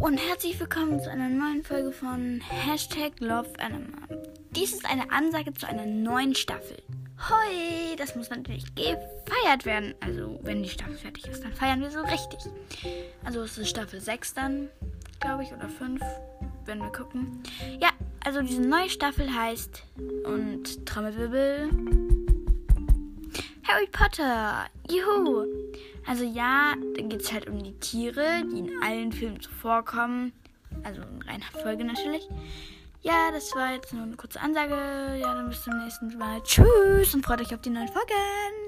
und herzlich willkommen zu einer neuen Folge von Hashtag Love Anima. Dies ist eine Ansage zu einer neuen Staffel. Hoi, das muss natürlich gefeiert werden. Also, wenn die Staffel fertig ist, dann feiern wir so richtig. Also, es ist Staffel 6 dann, glaube ich, oder 5, wenn wir gucken. Ja, also diese neue Staffel heißt und Trommelwirbel Harry Potter. Juhu. Also ja, da geht es halt um die Tiere, die in allen Filmen so vorkommen. Also in reiner Folge natürlich. Ja, das war jetzt nur eine kurze Ansage. Ja, dann bis zum nächsten Mal. Tschüss und freut euch auf die neuen Folgen.